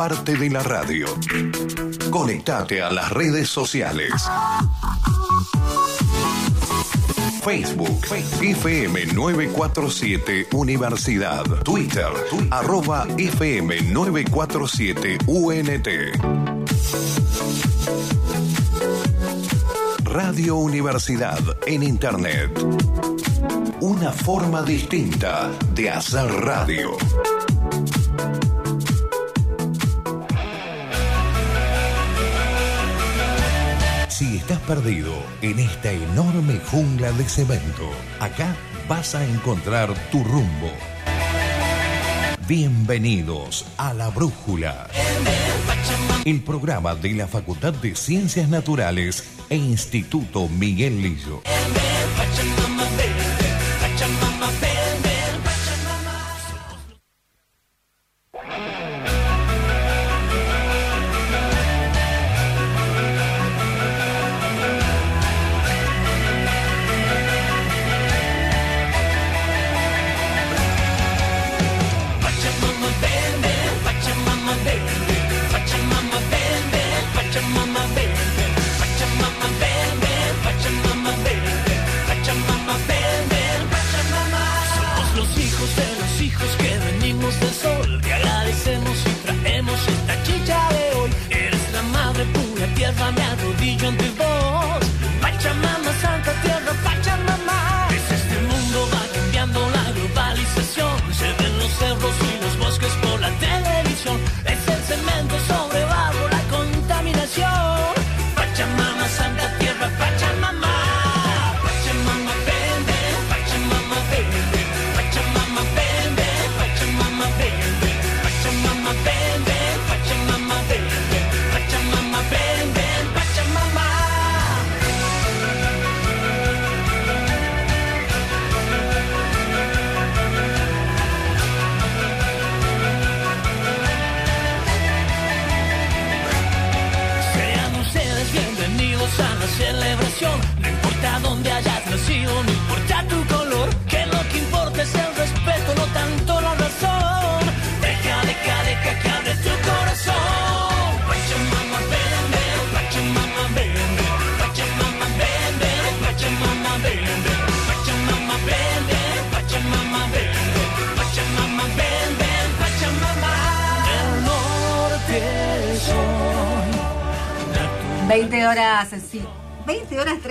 parte de la radio. Conectate a las redes sociales. Facebook, FM 947 Universidad. Twitter, arroba FM 947 UNT. Radio Universidad en Internet. Una forma distinta de hacer radio. Estás perdido en esta enorme jungla de cemento, acá vas a encontrar tu rumbo. Bienvenidos a La Brújula, el programa de la Facultad de Ciencias Naturales e Instituto Miguel Lillo.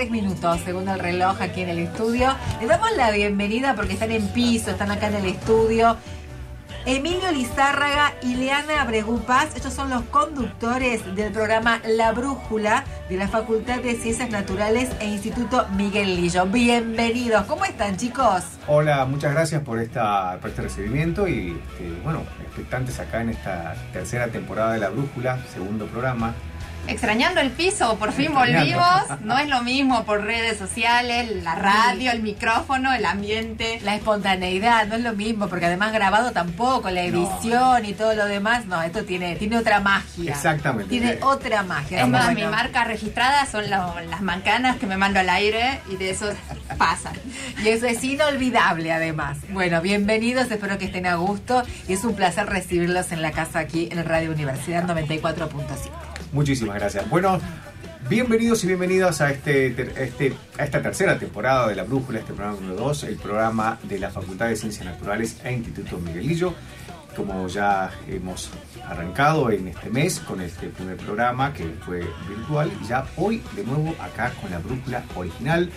20 horas 3 minutos, según el reloj aquí en el estudio. Les damos la bienvenida porque están en piso, están acá en el estudio. Emilio Lizárraga y Leana Bregupas, estos son los conductores del programa La Brújula de la Facultad de Ciencias Naturales e Instituto Miguel Lillo. Bienvenidos, ¿cómo están chicos? Hola, muchas gracias por este recibimiento y este, bueno, expectantes acá en esta tercera temporada de La Brújula, segundo programa. Extrañando el piso, por fin volvimos. No es lo mismo por redes sociales, la radio, el micrófono, el ambiente. La espontaneidad no es lo mismo, porque además grabado tampoco, la edición y todo lo demás, no, esto tiene, tiene otra magia. Exactamente. Tiene otra magia. Es más, mi marca registrada son las mancanas que me mando al aire y de eso pasan. Y eso es inolvidable además. Bueno, bienvenidos, espero que estén a gusto y es un placer recibirlos en la casa aquí en Radio Universidad 94.5. Muchísimas gracias. Bueno, bienvenidos y bienvenidas a, este, ter- este, a esta tercera temporada de La Brújula, este programa número 2, el programa de la Facultad de Ciencias Naturales e Instituto Miguelillo. Como ya hemos arrancado en este mes con este primer programa que fue virtual, ya hoy de nuevo acá con La Brújula original.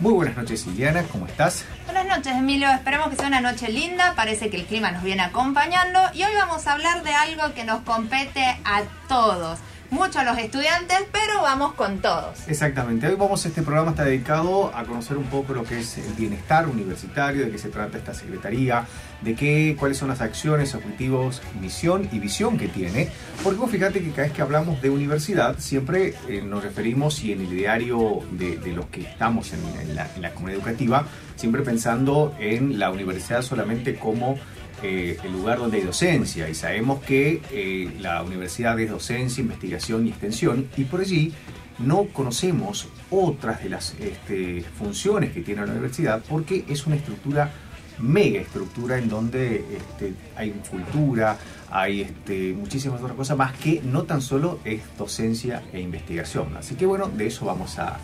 Muy buenas noches, Iliana, ¿cómo estás? Buenas noches, Emilio. Esperemos que sea una noche linda. Parece que el clima nos viene acompañando. Y hoy vamos a hablar de algo que nos compete a todos. Mucho a los estudiantes, pero vamos con todos. Exactamente, hoy vamos, este programa está dedicado a conocer un poco lo que es el bienestar universitario, de qué se trata esta secretaría, de qué, cuáles son las acciones, objetivos, misión y visión que tiene. Porque vos fíjate que cada vez que hablamos de universidad, siempre eh, nos referimos y en el ideario de, los que estamos en la comunidad educativa, siempre pensando en la universidad solamente como eh, el lugar donde hay docencia y sabemos que eh, la universidad es docencia, investigación y extensión y por allí no conocemos otras de las este, funciones que tiene la universidad porque es una estructura, mega estructura en donde este, hay cultura, hay este, muchísimas otras cosas más que no tan solo es docencia e investigación. Así que bueno, de eso vamos a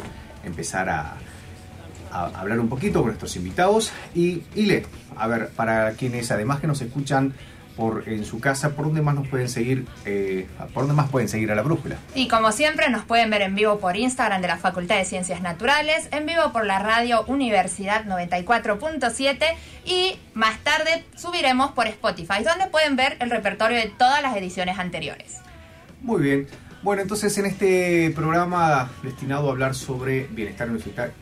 empezar a, a hablar un poquito con nuestros invitados. Y, y le, a ver, para quienes además que nos escuchan por, en su casa, ¿por dónde más nos pueden seguir? Eh, ¿Por dónde más pueden seguir a la brújula? Y como siempre nos pueden ver en vivo por Instagram de la Facultad de Ciencias Naturales, en vivo por la radio Universidad 94.7 y más tarde subiremos por Spotify, donde pueden ver el repertorio de todas las ediciones anteriores. Muy bien. Bueno, entonces en este programa destinado a hablar sobre bienestar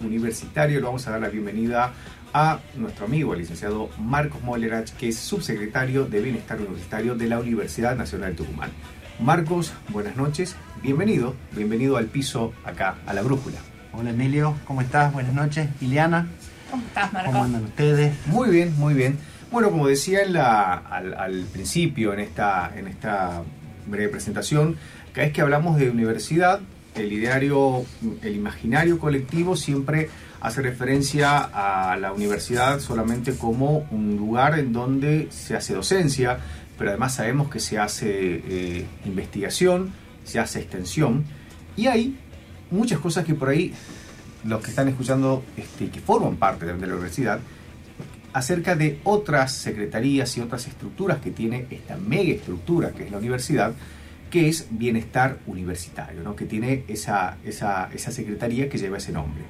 universitario, le vamos a dar la bienvenida a nuestro amigo, el licenciado Marcos Mollerach, que es subsecretario de Bienestar Universitario de la Universidad Nacional de Tucumán. Marcos, buenas noches, bienvenido, bienvenido al piso acá, a la brújula. Hola Emilio, ¿cómo estás? Buenas noches. Ileana. ¿Cómo estás, Marcos? ¿Cómo andan ustedes? Muy bien, muy bien. Bueno, como decía en la, al, al, principio, en esta, en esta breve presentación, cada vez que hablamos de universidad, el ideario, el imaginario colectivo siempre hace referencia a la universidad solamente como un lugar en donde se hace docencia, pero además sabemos que se hace eh, investigación, se hace extensión, y hay muchas cosas que por ahí los que están escuchando, este, que forman parte de la universidad, acerca de otras secretarías y otras estructuras que tiene esta mega estructura que es la universidad, que es bienestar universitario, ¿no? que tiene esa, esa, esa secretaría que lleva ese nombre.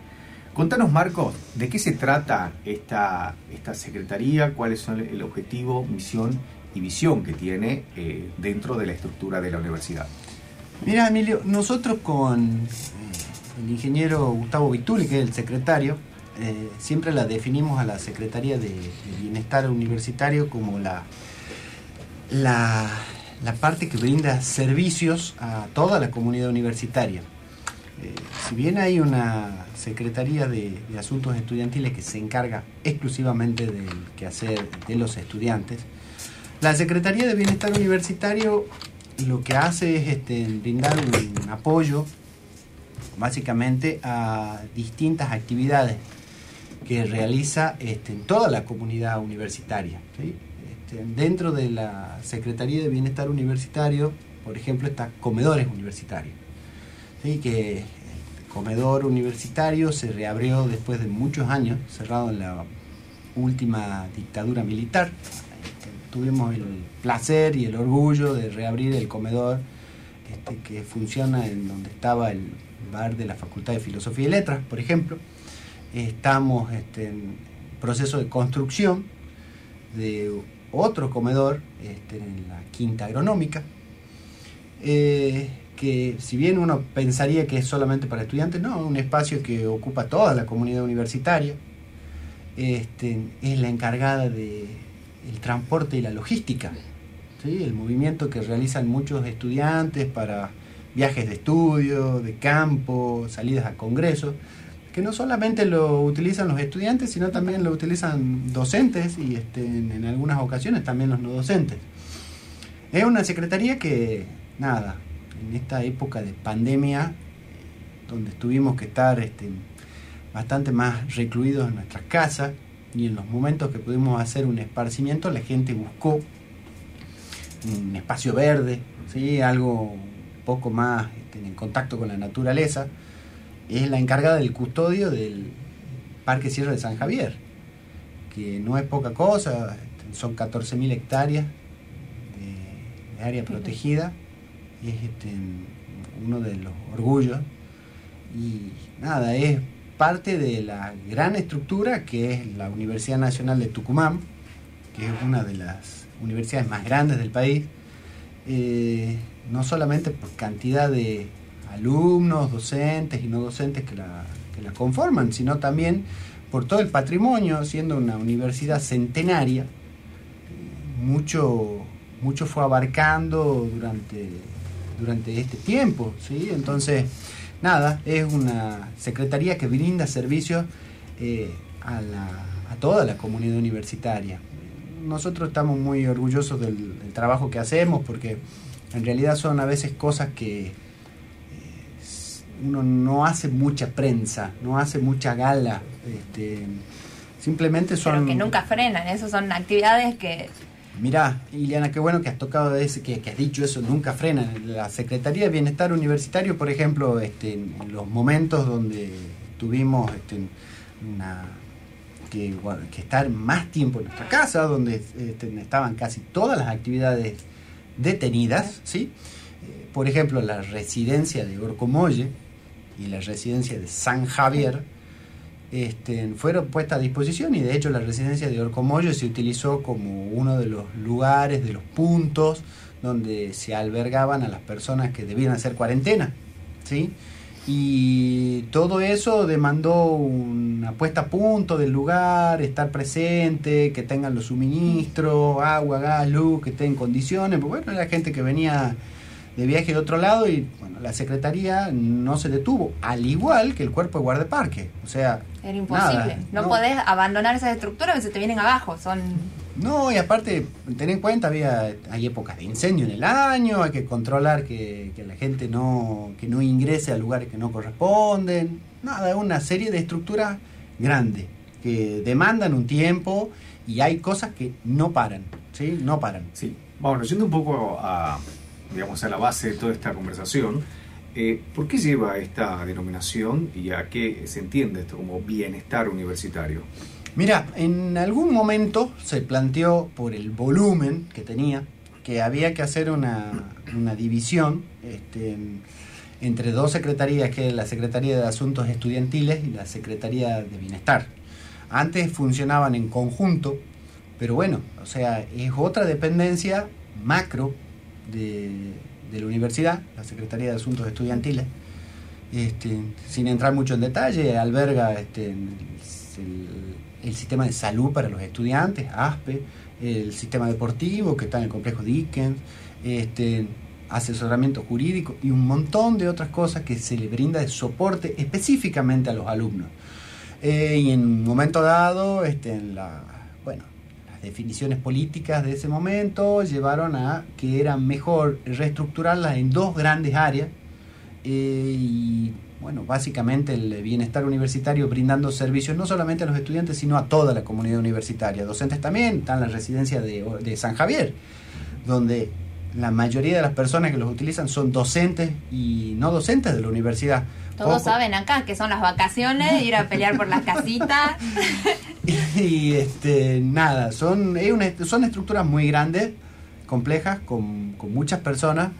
Contanos, Marcos, ¿de qué se trata esta, esta secretaría? ¿Cuáles son el objetivo, misión y visión que tiene eh, dentro de la estructura de la universidad? Mira, Emilio, nosotros con eh, el ingeniero Gustavo Vituli, que es el secretario, eh, siempre la definimos a la Secretaría de, de Bienestar Universitario como la, la, la parte que brinda servicios a toda la comunidad universitaria. Eh, si bien hay una Secretaría de, Asuntos Estudiantiles que se encarga exclusivamente del quehacer de los estudiantes, la Secretaría de Bienestar Universitario lo que hace es este, brindar un apoyo básicamente a distintas actividades que realiza este, en toda la comunidad universitaria. ¿sí? Este, dentro de la Secretaría de Bienestar Universitario, por ejemplo, está comedores universitarios. ¿sí? Que el comedor universitario se reabrió después de muchos años, cerrado en la última dictadura militar. Este, tuvimos el placer y el orgullo de reabrir el comedor este, que funciona en donde estaba el bar de la Facultad de Filosofía y Letras, por ejemplo. Estamos este, en proceso de construcción de otro comedor este, en la Quinta Agronómica, eh, que si bien uno pensaría que es solamente para estudiantes, no, un espacio que ocupa toda la comunidad universitaria, este, es la encargada del de transporte y la logística, ¿sí? el movimiento que realizan muchos estudiantes para viajes de estudio, de campo, salidas a congresos, que no solamente lo utilizan los estudiantes, sino también lo utilizan docentes y este, en, algunas ocasiones también los no docentes. Es una secretaría que, nada, en esta época de pandemia, donde tuvimos que estar este, bastante más recluidos en nuestras casas y en los momentos que pudimos hacer un esparcimiento, la gente buscó un espacio verde, ¿sí? algo un poco más este, en contacto con la naturaleza es la encargada del custodio del Parque Sierra de San Javier, que no es poca cosa, son 14.000 hectáreas de, de, área protegida, es este, uno de los orgullos, y nada, es parte de la gran estructura que es la Universidad Nacional de Tucumán, que es una de las universidades más grandes del país, eh, no solamente por cantidad de alumnos, docentes y no docentes que la, que la, conforman, sino también por todo el patrimonio, siendo una universidad centenaria, mucho, mucho fue abarcando durante, durante este tiempo, ¿sí? Entonces, nada, es una secretaría que brinda servicios eh, a, la, a toda la comunidad universitaria. Nosotros estamos muy orgullosos del, del trabajo que hacemos porque en realidad son a veces cosas que uno no hace mucha prensa, no hace mucha gala, este, simplemente son... Pero que nunca frenan, esas son actividades que Mirá, Iliana, qué bueno que has tocado ese, que, que has dicho eso, nunca frena. La Secretaría de Bienestar Universitario, por ejemplo, este, en los momentos donde tuvimos este, una, que, bueno, que estar más tiempo en nuestra casa, donde este, estaban casi todas las actividades detenidas, ¿sí? Eh, por ejemplo, la residencia de Orcomolle y la residencia de San Javier, este, fueron puestas a disposición y de hecho la residencia de Orcomoyo se utilizó como uno de los lugares, de los puntos donde se albergaban a las personas que debían hacer cuarentena. ¿sí? Y todo eso demandó una puesta a punto del lugar, estar presente, que tengan los suministros, agua, gas, luz, que estén en condiciones. Porque bueno, era gente que venía de viaje de otro lado y bueno, la secretaría no se detuvo, al igual que el cuerpo de guardaparque. O sea, era imposible. no, podés abandonar esas estructuras que se te vienen abajo. Son no, y aparte, ten en cuenta, había, hay épocas de incendio en el año, hay que controlar que, que, la gente no, que no ingrese a lugares que no corresponden. Nada, una serie de estructuras grandes que demandan un tiempo y hay cosas que no paran, ¿sí? No paran. Sí. Bueno, yendo un poco a, digamos, a la base de toda esta conversación, eh, ¿por qué lleva esta denominación y a qué se entiende esto como bienestar universitario? Mira, en algún momento se planteó por el volumen que tenía que había que hacer una, división este, entre dos secretarías, que es la Secretaría de Asuntos Estudiantiles y la Secretaría de Bienestar. Antes funcionaban en conjunto, pero bueno, o sea, es otra dependencia macro de, la universidad, la Secretaría de Asuntos Estudiantiles. Este, sin entrar mucho en detalle, alberga este, el, sistema de salud para los estudiantes, ASPE, el sistema deportivo que está en el complejo Dickens, este, asesoramiento jurídico y un montón de otras cosas que se le brinda de soporte específicamente a los alumnos. Eh, y en un momento dado, este, en la, bueno, definiciones políticas de ese momento llevaron a que era mejor reestructurarlas en dos grandes áreas eh, y bueno, básicamente el bienestar universitario brindando servicios no solamente a los estudiantes, sino a toda la comunidad universitaria. Docentes también, están en la residencia de, de San Javier, donde la mayoría de las personas que los utilizan son docentes y no docentes de la universidad. Todos saben acá que son las vacaciones, ir a pelear por las casitas. y este, nada, son, son estructuras muy grandes, complejas, con, con muchas personas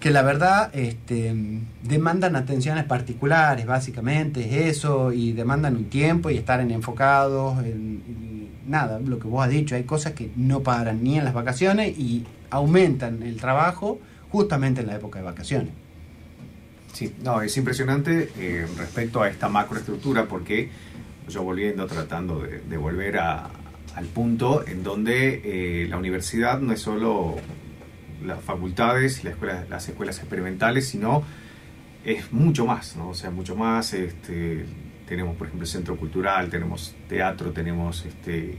que la verdad este, demandan atenciones particulares, básicamente, es eso, y demandan un tiempo y estar en enfocados, en, nada, lo que vos has dicho, hay cosas que no paran ni en las vacaciones y aumentan el trabajo justamente en la época de vacaciones. Sí, no, es impresionante eh, respecto a esta macroestructura porque yo volviendo, tratando de, volver al punto en donde eh, la universidad no es solo las facultades, las escuelas experimentales, sino es mucho más, ¿no? O sea, mucho más, este, tenemos por ejemplo el centro cultural, tenemos teatro, tenemos, este,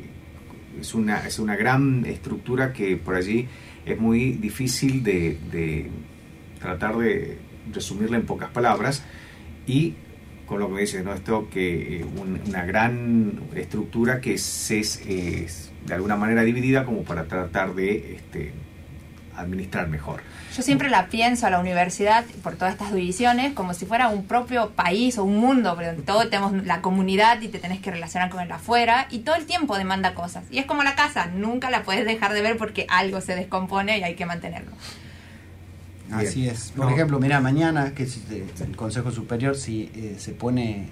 es una, es una gran estructura que por allí es muy difícil de, de tratar de resumirla en pocas palabras y con lo que me dices, ¿no? Esto que eh, una gran estructura que se es, de alguna manera dividida como para tratar de este, administrar mejor. Yo siempre la pienso a la universidad, por todas estas divisiones, como si fuera un propio país o un mundo, pero todo tenemos la comunidad y te tenés que relacionar con el afuera y todo el tiempo demanda cosas. Y es como la casa, nunca la puedes dejar de ver porque algo se descompone y hay que mantenerlo. Así es. Por ejemplo, mira, mañana, que el Consejo Superior, si eh, se pone,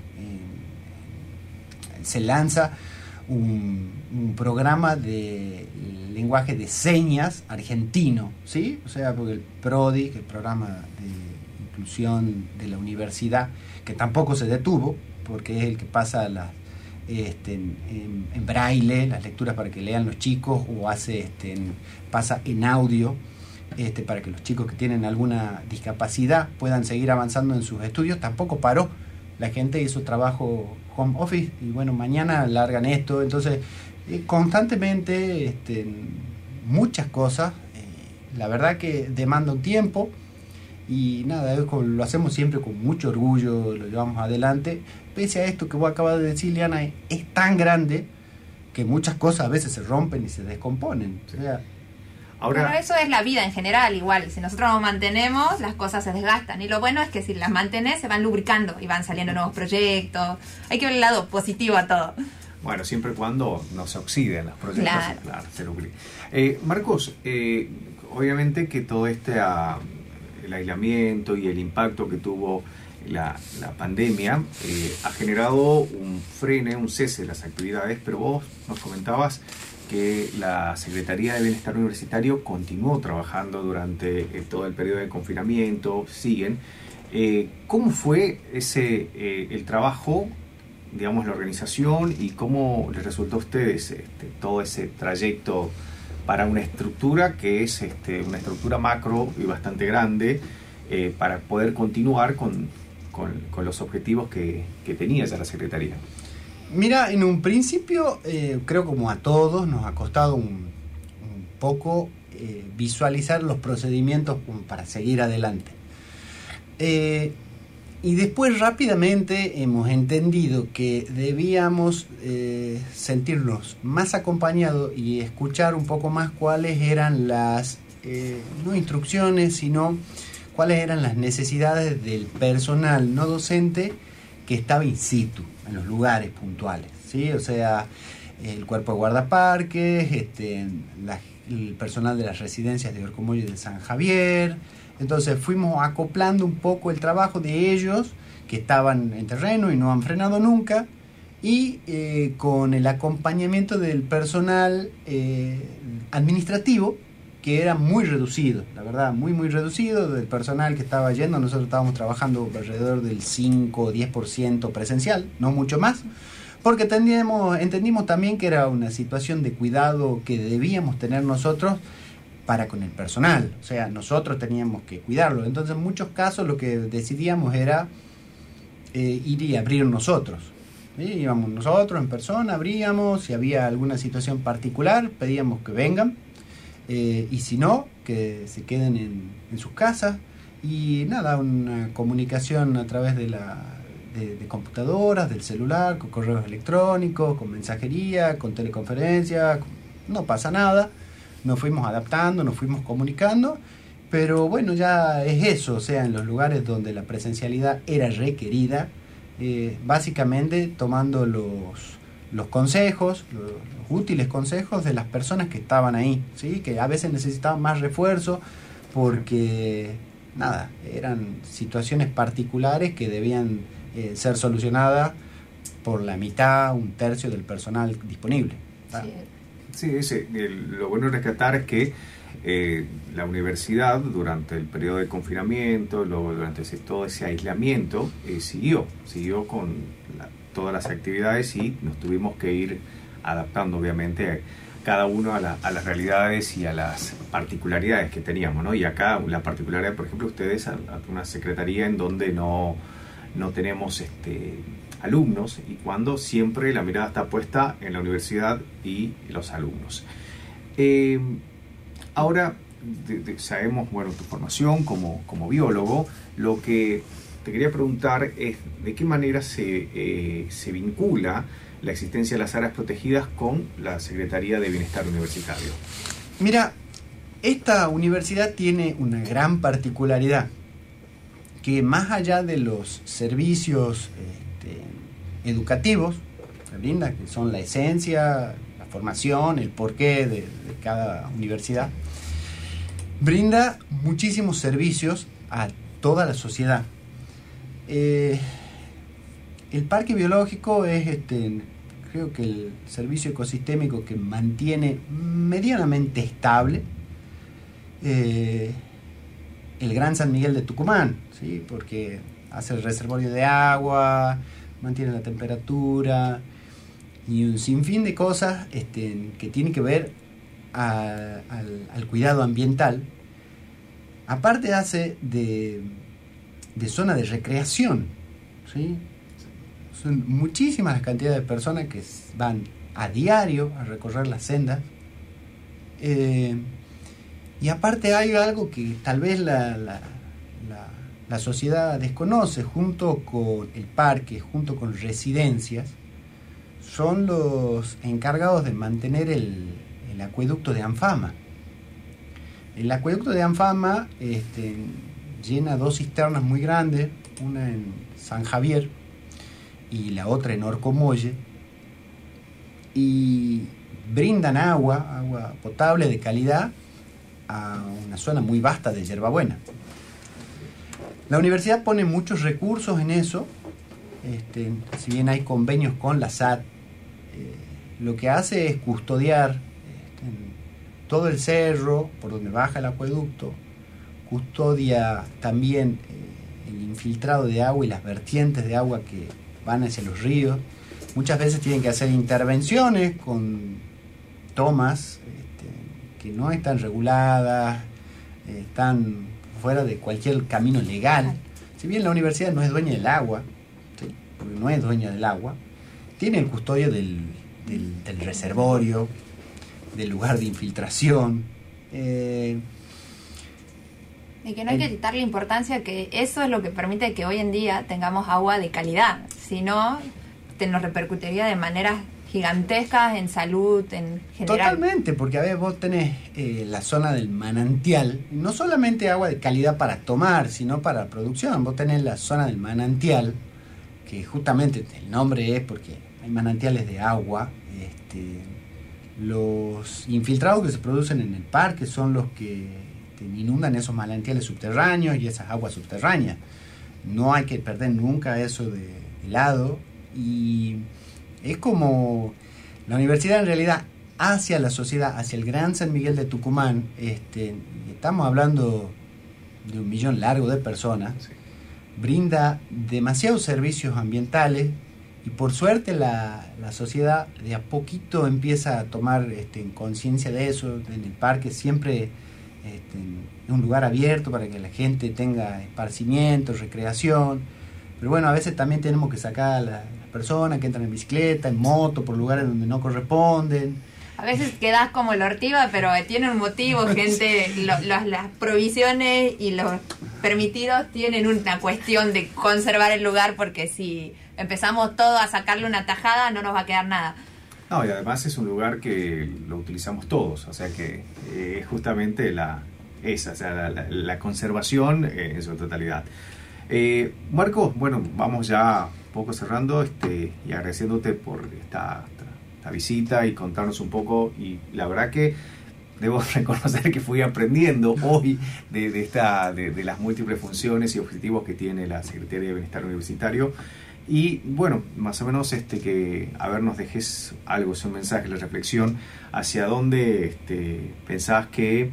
se lanza un, programa de lenguaje de señas argentino, ¿sí? O sea, porque el PRODI, el programa de inclusión de la universidad, que tampoco se detuvo, porque es el que pasa las, este, en, braille, las lecturas para que lean los chicos, o hace este, pasa en audio, este, para que los chicos que tienen alguna discapacidad puedan seguir avanzando en sus estudios, tampoco paró. La gente hizo trabajo home office y bueno, mañana largan esto. Entonces, eh, constantemente este, muchas cosas. Eh, la verdad que demanda un tiempo y nada, lo hacemos siempre con mucho orgullo, lo llevamos adelante. Pese a esto que vos acabas de decir, Liana, es tan grande que muchas cosas a veces se rompen y se descomponen. O sea, Ahora, Bueno, eso es la vida en general, igual. Si nosotros nos mantenemos, las cosas se desgastan. Y lo bueno es que si las mantenés, se van lubricando y van saliendo nuevos proyectos. Hay que ver el lado positivo a todo. Bueno, siempre y cuando no se oxiden los proyectos. Claro. claro, se lucre. Eh, Marcos, eh, obviamente que todo este ah, el aislamiento y el impacto que tuvo la, la pandemia eh, ha generado un frene, un cese de las actividades, pero vos nos comentabas que la Secretaría de Bienestar Universitario continuó trabajando durante eh, todo el periodo de confinamiento, siguen. Eh, ¿Cómo fue ese eh, el trabajo digamos, la organización y cómo les resultó a ustedes este, todo ese trayecto para una estructura que es este, una estructura macro y bastante grande para poder continuar con, con- con los objetivos que, que tenía ya la Secretaría. Mira, en un principio, eh, creo como a todos, nos ha costado un, poco eh, visualizar los procedimientos para seguir adelante. Eh, y después rápidamente hemos entendido que debíamos sentirnos más acompañados y escuchar un poco más cuáles eran las, no instrucciones, sino cuáles eran las necesidades del personal no docente que estaba in situ, en los lugares puntuales, ¿sí? O sea, el cuerpo de guardaparques, este, el personal de las residencias de Orcomoyo y de San Javier. Entonces fuimos acoplando un poco el trabajo de ellos, que estaban en terreno y no han frenado nunca, y eh, con el acompañamiento del personal eh, administrativo, que era muy reducido, la verdad, muy, muy reducido del personal que estaba yendo. Nosotros estábamos trabajando alrededor del 5 o 10% presencial, no mucho más, porque entendimos, entendimos también que era una situación de cuidado que debíamos tener nosotros para con el personal, o sea, nosotros teníamos que cuidarlo. Entonces, en muchos casos lo que decidíamos era eh, ir y abrir nosotros. ¿sí? Íbamos nosotros en persona, abríamos, si había alguna situación particular, pedíamos que vengan, eh, y si no, que se queden en, sus casas. Y nada, una comunicación a través de, la, de, computadoras, del celular, con correos electrónicos, con mensajería, con teleconferencia, no pasa nada. Nos fuimos adaptando, nos fuimos comunicando, pero bueno, ya es eso, o sea, en los lugares donde la presencialidad era requerida, eh, básicamente tomando los, los consejos, los, útiles consejos de las personas que estaban ahí, ¿sí? que a veces necesitaban más refuerzo porque, nada, eran situaciones particulares que debían eh, ser solucionadas por la mitad, un tercio del personal disponible. ¿tá? Sí. Sí, ese, el- lo bueno de rescatar es que eh, la universidad durante el periodo de confinamiento, luego durante ese- todo ese aislamiento, eh, siguió, siguió con la- todas las actividades y nos tuvimos que ir adaptando obviamente cada uno a, la- a las realidades y a las particularidades que teníamos, ¿no? Y acá la particularidad, por ejemplo, ustedes una secretaría en donde no, no tenemos este, alumnos y cuando siempre la mirada está puesta en la universidad y los alumnos. Eh, ahora sabemos, bueno, tu formación como, como biólogo, lo que quería preguntar es de qué manera se, eh, se vincula la existencia de las áreas protegidas con la Secretaría de Bienestar Universitario. Mira, esta universidad tiene una gran particularidad, que más allá de los servicios este, educativos brinda, que son la esencia, la formación, el porqué de cada universidad, brinda muchísimos servicios a toda la sociedad. Eh, el parque biológico es, este, creo que el servicio ecosistémico que mantiene medianamente estable eh, el Gran San Miguel de Tucumán, ¿sí? porque hace el reservorio de agua, mantiene la temperatura y un sinfín de cosas este, que tienen que ver a- al, al cuidado ambiental. Aparte hace de, de zona de recreación, ¿sí? Son muchísimas las cantidades de personas que van a diario a recorrer las sendas. Eh, y aparte hay algo que tal vez la, la, la- la sociedad desconoce, junto con el parque, junto con residencias, son los encargados de mantener el, el acueducto de Anfama. El acueducto de Anfama este, llena dos cisternas muy grandes, una en San Javier y la otra en Orcomolle, y brindan agua, agua potable de calidad, a una zona muy vasta de hierbabuena. La universidad pone muchos recursos en eso, este, si bien hay convenios con la SAT, eh, lo que hace es custodiar este, todo el cerro por donde baja el acueducto, custodia también eh, el infiltrado de agua y las vertientes de agua que van hacia los ríos. Muchas veces tienen que hacer intervenciones con tomas este, que no están reguladas, están fuera de cualquier camino legal. Si bien la universidad no es dueña del agua, porque no es dueña del agua, tiene el custodio del, del, del reservorio, del lugar de infiltración. eh, Y que no hay que quitarle importancia que eso es lo que permite que hoy en día tengamos agua de calidad. Si no, te nos repercutiría de maneras gigantescas en salud, en general. Totalmente, porque a ver, vos tenés eh, la zona del manantial, no solamente agua de calidad para tomar, sino para producción. Vos tenés la zona del manantial, que justamente el nombre es porque hay manantiales de agua. Este, los infiltrados que se producen en el parque son los que este, inundan esos manantiales subterráneos y esas aguas subterráneas. No hay que perder nunca eso de, de lado y es como la universidad en realidad hacia la sociedad, hacia el Gran San Miguel de Tucumán, este, estamos hablando de un millón largo de personas, Sí. brinda demasiados servicios ambientales y por suerte la, la sociedad de a poquito empieza a tomar este, conciencia de eso, en el parque siempre este, es un lugar abierto para que la gente tenga esparcimiento, recreación, pero bueno, a veces también tenemos que sacar a la- las personas que entran en bicicleta, en moto, por lugares donde no corresponden. A veces quedás como el ortiva, pero tiene un motivo, gente. Lo- los- las provisiones y los permitidos tienen una cuestión de conservar el lugar, porque si empezamos todo a sacarle una tajada, no nos va a quedar nada. No, y además es un lugar que lo utilizamos todos, o sea que eh, es justamente la, esa, o sea, la, conservación eh, en su totalidad. Eh, Marco, bueno, vamos ya un poco cerrando este, y agradeciéndote por esta, visita y contarnos un poco. Y la verdad que debo reconocer que fui aprendiendo hoy de, esta, de las múltiples funciones y objetivos que tiene la Secretaría de Bienestar Universitario. Y bueno, más o menos este que, a ver, nos dejes algo, es un mensaje, la reflexión, hacia dónde este, pensás que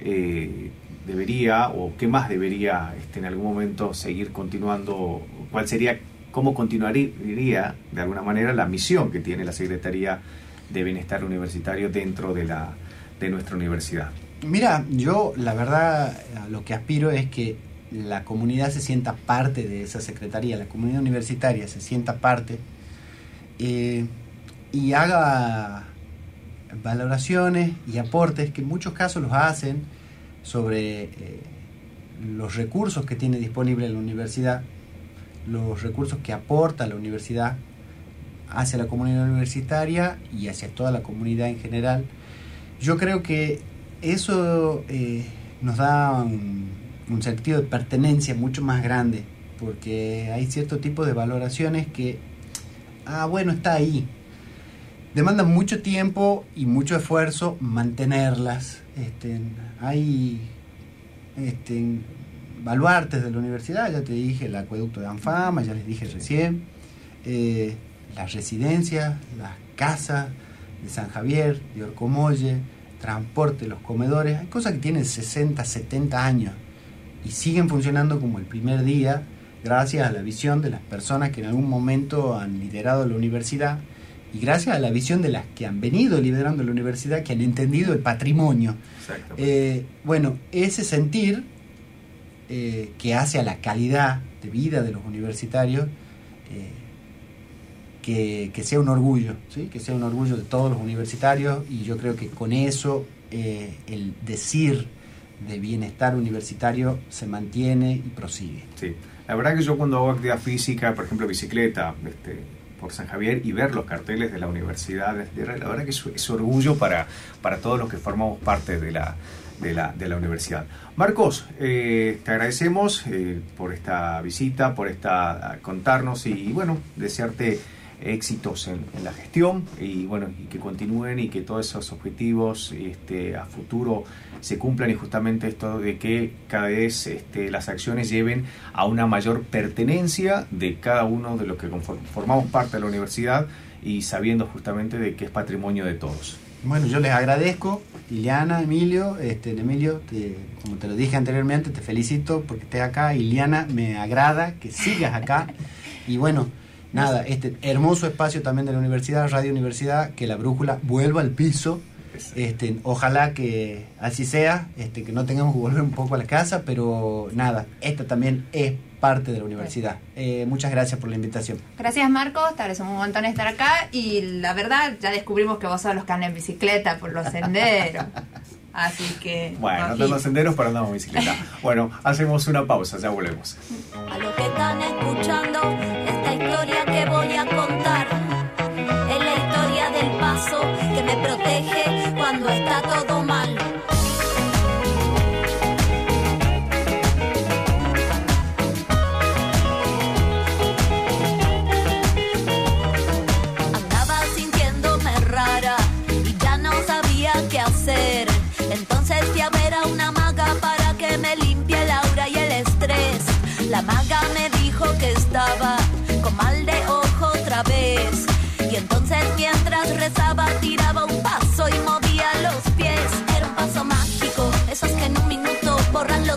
eh, debería o qué más debería este, en algún momento seguir continuando, cuál sería, cómo continuaría de alguna manera la misión que tiene la Secretaría de Bienestar Universitario dentro de, la, de nuestra universidad. Mira, yo la verdad lo que aspiro es que la comunidad se sienta parte de esa secretaría, la comunidad universitaria se sienta parte eh, y haga valoraciones y aportes que en muchos casos los hacen sobre eh, los recursos que tiene disponible la universidad, los recursos que aporta la universidad hacia la comunidad universitaria y hacia toda la comunidad en general. Yo creo que eso eh, nos da un, un sentido de pertenencia mucho más grande, porque hay cierto tipo de valoraciones que, ah, bueno, está ahí. Demandan mucho tiempo y mucho esfuerzo mantenerlas. Este, hay este, baluartes de la universidad, ya te dije, el acueducto de Anfama, ya les dije recién, eh, las residencias, las casas de San Javier, de Orcomolle, transporte, los comedores, hay cosas que tienen 60, 70 años y siguen funcionando como el primer día gracias a la visión de las personas que en algún momento han liderado la universidad y gracias a la visión de las que han venido liderando la universidad, que han entendido el patrimonio. Eh, bueno, ese sentir eh, que hace a la calidad de vida de los universitarios, eh, que, que sea un orgullo, ¿sí? que sea un orgullo de todos los universitarios y yo creo que con eso el decir de bienestar universitario se mantiene y prosigue. Sí, la verdad que yo cuando hago actividad física, por ejemplo bicicleta, este, por San Javier y ver los carteles de la Universidad la verdad que es, es orgullo para, para todos los que formamos parte de la, de la, de la universidad. Marcos, eh, te agradecemos eh, por esta visita, por esta contarnos y bueno, desearte éxitos en, la gestión y bueno, y que continúen y que todos esos objetivos este, a futuro se cumplan y justamente esto de que cada vez este, las acciones lleven a una mayor pertenencia de cada uno de los que formamos parte de la universidad y sabiendo justamente de que es patrimonio de todos. Bueno, yo les agradezco, Iliana, Emilio, este, Emilio, te- como te lo dije anteriormente, te felicito porque estés acá, Iliana, me agrada que sigas acá y bueno, nada, este hermoso espacio también de la universidad, Radio Universidad, que la brújula vuelva al piso, este, ojalá que así sea, este, que no tengamos que volver un poco a la casa, pero nada, esta también es parte de la universidad. Eh, muchas gracias por la invitación. Gracias Marcos, te agradecemos un montón estar acá y la verdad ya descubrimos que vos sos los que andan en bicicleta por los senderos. Así que... Bueno, aquí- andando senderos para andar en bicicleta. Bueno, hacemos una pausa, ya volvemos. A los que están escuchando historia que voy a contar. Es la historia del paso que me protege cuando está todo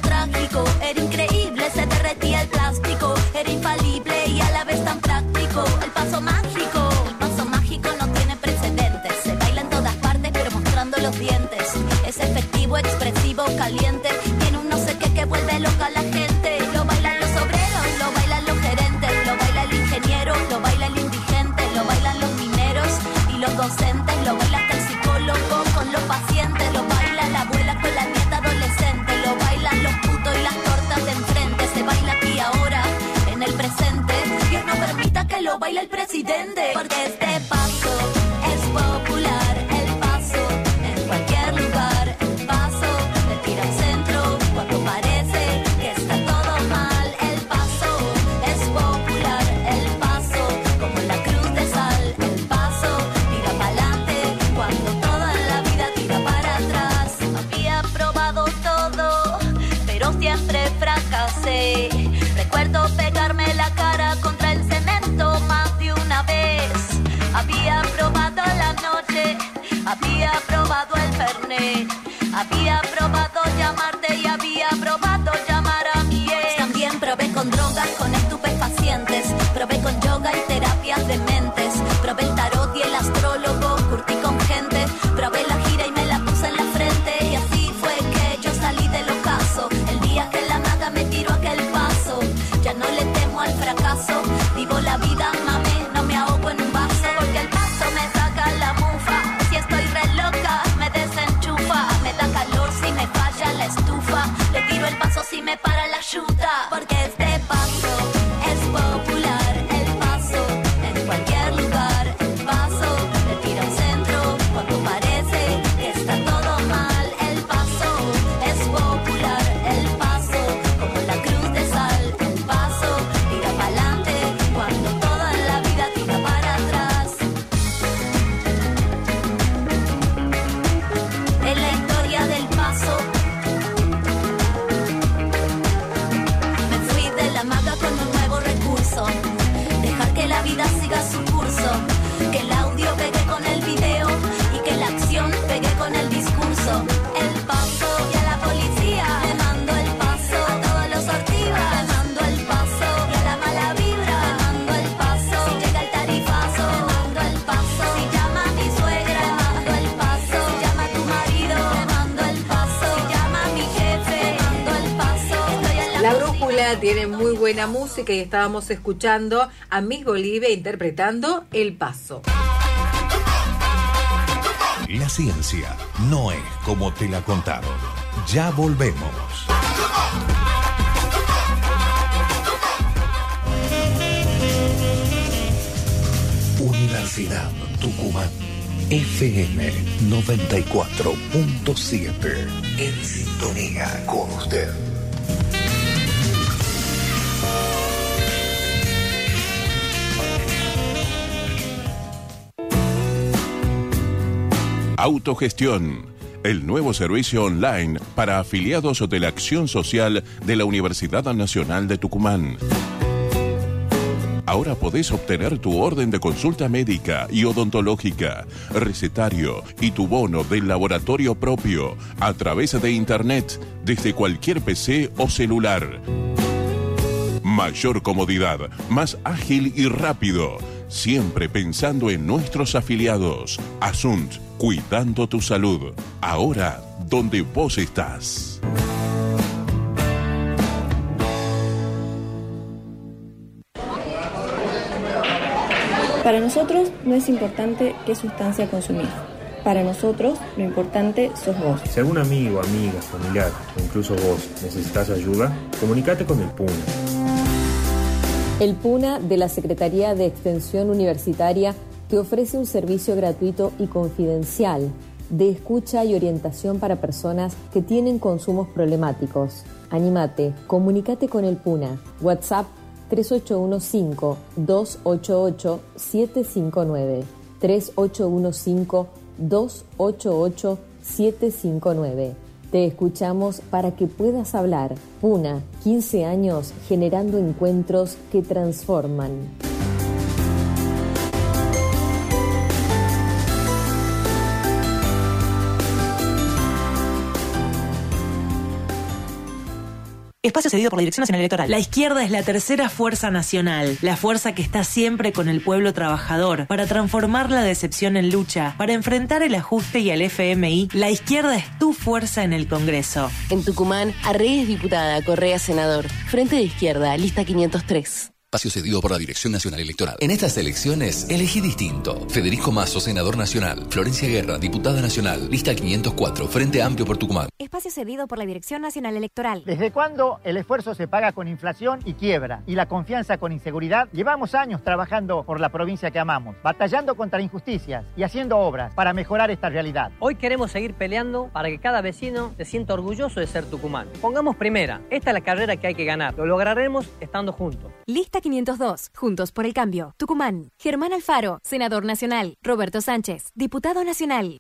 borran lo siempre fracasé. La, brújula tiene muy buena música y estábamos escuchando a Miss Bolivia interpretando El Paso. La ciencia no es como te la contaron. Ya volvemos. Universidad Tucumán. FM 94.7. En sintonía con usted. Autogestión, el nuevo servicio online para afiliados de la Acción Social de la Universidad Nacional de Tucumán. Ahora podés obtener tu orden de consulta médica y odontológica, recetario y tu bono del laboratorio propio a través de Internet desde cualquier PC o celular. Mayor comodidad, más ágil y rápido, siempre pensando en nuestros afiliados. Asunt, cuidando tu salud, ahora donde vos estás. Para nosotros no es importante qué sustancia consumir. Para nosotros lo importante sos vos. Si algún amigo, amiga, familiar o incluso vos necesitas ayuda, comunícate con el PUNA. El PUNA de la Secretaría de Extensión Universitaria te ofrece un servicio gratuito y confidencial de escucha y orientación para personas que tienen consumos problemáticos. Anímate, comunícate con el PUNA. WhatsApp 3815-288-759. 3815-288-759. Te escuchamos para que puedas hablar. Puna, 15 años generando encuentros que transforman. Espacio cedido por la Dirección Nacional Electoral. La izquierda es la tercera fuerza nacional, la fuerza que está siempre con el pueblo trabajador, para transformar la decepción en lucha, para enfrentar el ajuste y al FMI. La izquierda es tu fuerza en el Congreso. En Tucumán, Arreyes diputada, Correa senador. Frente de izquierda, lista 503. Espacio cedido por la Dirección Nacional Electoral. En estas elecciones, elegí distinto. Federico Mazo, senador nacional. Florencia Guerra, diputada nacional. Lista 504, Frente Amplio por Tucumán. Espacio cedido por la Dirección Nacional Electoral. ¿Desde cuándo el esfuerzo se paga con inflación y quiebra? Y la confianza con inseguridad. Llevamos años trabajando por la provincia que amamos, batallando contra injusticias y haciendo obras para mejorar esta realidad. Hoy queremos seguir peleando para que cada vecino se sienta orgulloso de ser tucumán. Pongamos primera. Esta es la carrera que hay que ganar. Lo lograremos estando juntos. Lista 502, Juntos por el Cambio, Tucumán. Germán Alfaro, senador nacional. Roberto Sánchez, diputado nacional.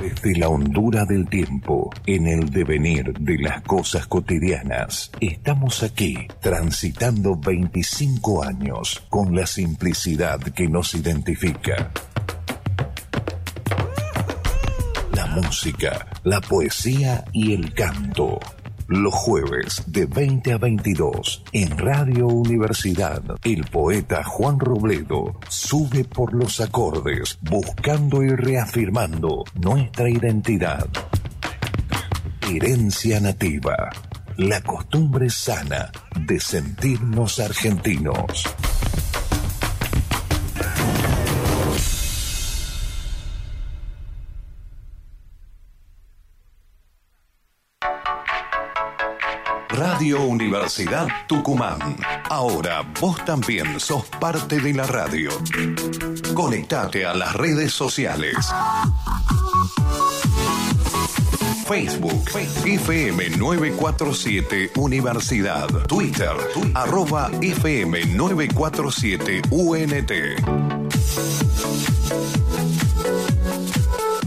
Desde la hondura del tiempo, en el devenir de las cosas cotidianas, estamos aquí, transitando 25 años con la simplicidad que nos identifica. La música, la poesía y el canto. Los jueves de 20 a 22 en Radio Universidad, el poeta Juan Robledo sube por los acordes buscando y reafirmando nuestra identidad. Herencia nativa, la costumbre sana de sentirnos argentinos. Radio Universidad Tucumán. Ahora vos también sos parte de la radio. Conectate a las redes sociales. Facebook, FM 947 Universidad. Twitter, arroba FM 947 UNT.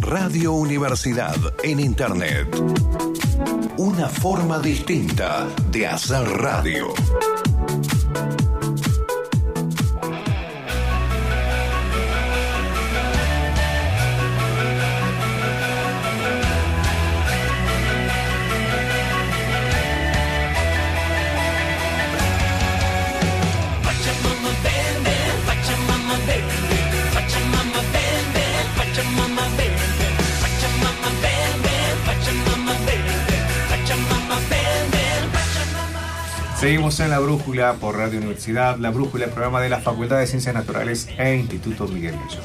Radio Universidad en Internet. Una forma distinta de hacer radio. Seguimos en La Brújula por Radio Universidad, La Brújula, el programa de la Facultad de Ciencias Naturales e Instituto Miguel Millo.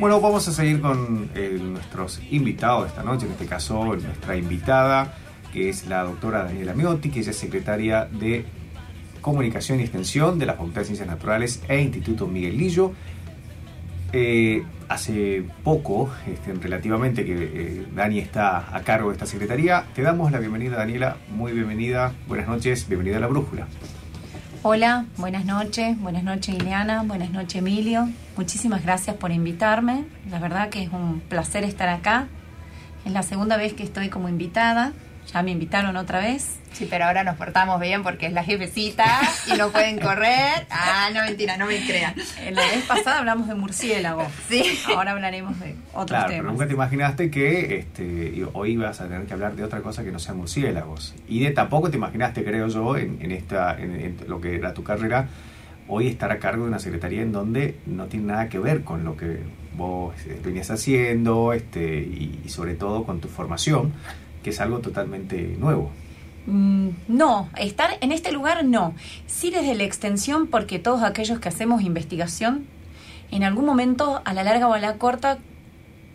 Bueno, vamos a seguir con eh, nuestros invitados de esta noche, en este caso nuestra invitada, que es la doctora Daniela Miotti, que ella es secretaria de Comunicación y Extensión de la Facultad de Ciencias Naturales e Instituto Miguel Lillo. Eh, hace poco, este, relativamente, que eh, Dani está a cargo de esta secretaría. Te damos la bienvenida, Daniela. Muy bienvenida. Buenas noches. Bienvenida a La Brújula. Hola, buenas noches. Buenas noches, Ileana. Buenas noches, Emilio. Muchísimas gracias por invitarme. La verdad que es un placer estar acá. Es la segunda vez que estoy como invitada. Ya me invitaron otra vez. Sí, pero ahora nos portamos bien porque es la jefecita y no pueden correr. Ah, no, mentira, no me crean. En la vez pasada hablamos de murciélagos. Sí. Ahora hablaremos de otros Claro, pero nunca te imaginaste que este, hoy ibas a tener que hablar de otra cosa que no sea murciélagos. Y de tampoco te imaginaste, creo yo, en, en esta, en, en lo que era tu carrera, hoy estar a cargo de una secretaría en donde no tiene nada que ver con lo que vos eh, venías haciendo este, y, y sobre todo con tu formación, que es algo totalmente nuevo. Mm, No, estar en este lugar no. Sí desde la extensión, porque todos aquellos que hacemos investigación, en algún momento, a la larga o a la corta,